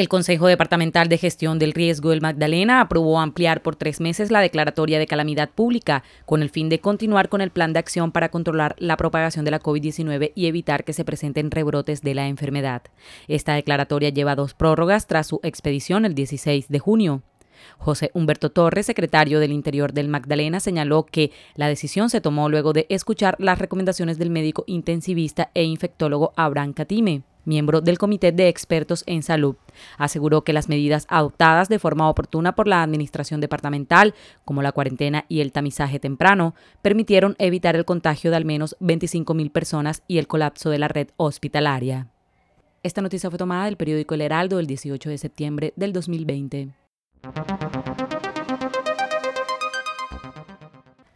El Consejo Departamental de Gestión del Riesgo del Magdalena aprobó ampliar por tres meses la declaratoria de calamidad pública con el fin de continuar con el plan de acción para controlar la propagación de la COVID-19 y evitar que se presenten rebrotes de la enfermedad. Esta declaratoria lleva dos prórrogas tras su expedición el 16 de junio. José Humberto Torres, secretario del Interior del Magdalena, señaló que la decisión se tomó luego de escuchar las recomendaciones del médico intensivista e infectólogo Abraham Catime miembro del Comité de Expertos en Salud. Aseguró que las medidas adoptadas de forma oportuna por la Administración Departamental, como la cuarentena y el tamizaje temprano, permitieron evitar el contagio de al menos 25.000 personas y el colapso de la red hospitalaria. Esta noticia fue tomada del periódico El Heraldo el 18 de septiembre del 2020.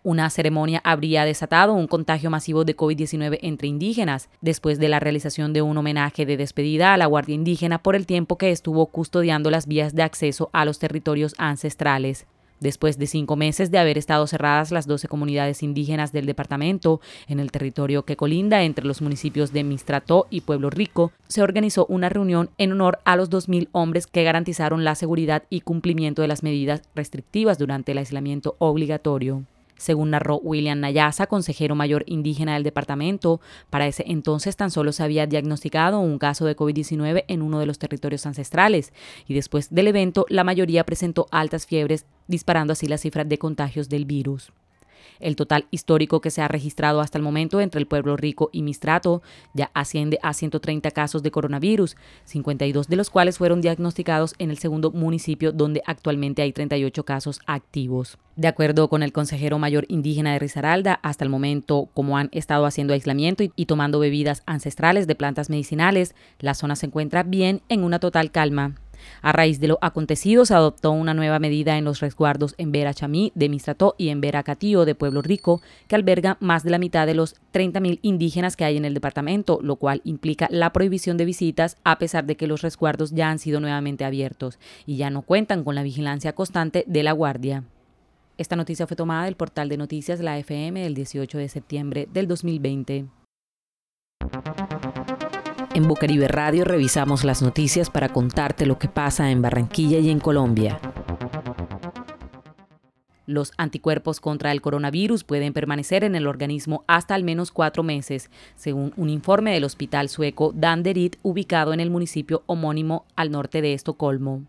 Una ceremonia habría desatado un contagio masivo de COVID-19 entre indígenas, después de la realización de un homenaje de despedida a la Guardia Indígena por el tiempo que estuvo custodiando las vías de acceso a los territorios ancestrales. Después de cinco meses de haber estado cerradas las 12 comunidades indígenas del departamento, en el territorio que colinda entre los municipios de Mistrató y Pueblo Rico, se organizó una reunión en honor a los 2.000 hombres que garantizaron la seguridad y cumplimiento de las medidas restrictivas durante el aislamiento obligatorio. Según narró William Nayasa, consejero mayor indígena del departamento, para ese entonces tan solo se había diagnosticado un caso de COVID-19 en uno de los territorios ancestrales y después del evento la mayoría presentó altas fiebres, disparando así las cifras de contagios del virus. El total histórico que se ha registrado hasta el momento entre el pueblo rico y Mistrato ya asciende a 130 casos de coronavirus, 52 de los cuales fueron diagnosticados en el segundo municipio donde actualmente hay 38 casos activos. De acuerdo con el consejero mayor indígena de Risaralda, hasta el momento, como han estado haciendo aislamiento y, y, tomando bebidas ancestrales de plantas medicinales, la zona se encuentra bien en una total calma. A raíz de lo acontecido, se adoptó una nueva medida en los resguardos en Vera Chamí de Mistrató y en Vera Catío de Pueblo Rico, que alberga más de la mitad de los 30.000 indígenas que hay en el departamento, lo cual implica la prohibición de visitas a pesar de que los resguardos ya han sido nuevamente abiertos y ya no cuentan con la vigilancia constante de la Guardia. Esta noticia fue tomada del portal de noticias La FM el 18 de septiembre del 2020. En Bucaribe Radio revisamos las noticias para contarte lo que pasa en Barranquilla y en Colombia. Los anticuerpos contra el coronavirus pueden permanecer en el organismo hasta al menos cuatro meses, según un informe del hospital sueco Danderyd, ubicado en el municipio homónimo al norte de Estocolmo.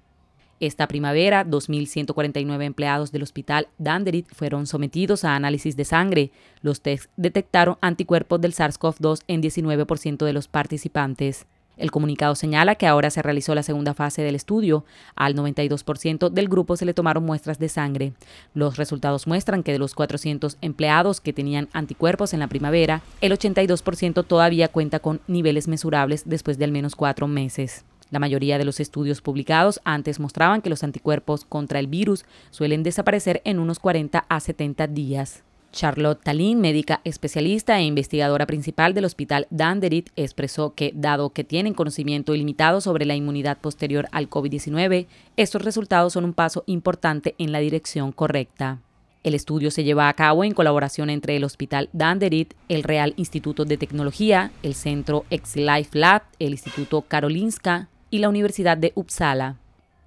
Esta primavera, 2.149 empleados del hospital Danderit fueron sometidos a análisis de sangre. Los tests detectaron anticuerpos del SARS-CoV-2 en 19% de los participantes. El comunicado señala que ahora se realizó la segunda fase del estudio. Al 92% del grupo se le tomaron muestras de sangre. Los resultados muestran que de los 400 empleados que tenían anticuerpos en la primavera, el 82% todavía cuenta con niveles mesurables después de al menos cuatro meses. La mayoría de los estudios publicados antes mostraban que los anticuerpos contra el virus suelen desaparecer en unos 40 a 70 días. Charlotte Tallinn, médica especialista e investigadora principal del Hospital Danderit, expresó que, dado que tienen conocimiento ilimitado sobre la inmunidad posterior al COVID-19, estos resultados son un paso importante en la dirección correcta. El estudio se lleva a cabo en colaboración entre el Hospital Danderit, el Real Instituto de Tecnología, el Centro Life Lab, el Instituto Karolinska, y la Universidad de Uppsala.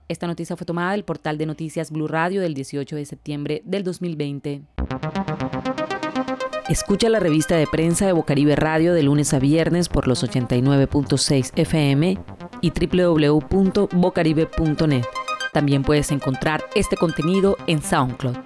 Esta noticia fue tomada del portal de noticias Blue Radio del 18 de septiembre del 2020. Escucha la revista de prensa de Bocaribe Radio de lunes a viernes por los 89.6 FM y www.bocaribe.net. También puedes encontrar este contenido en SoundCloud.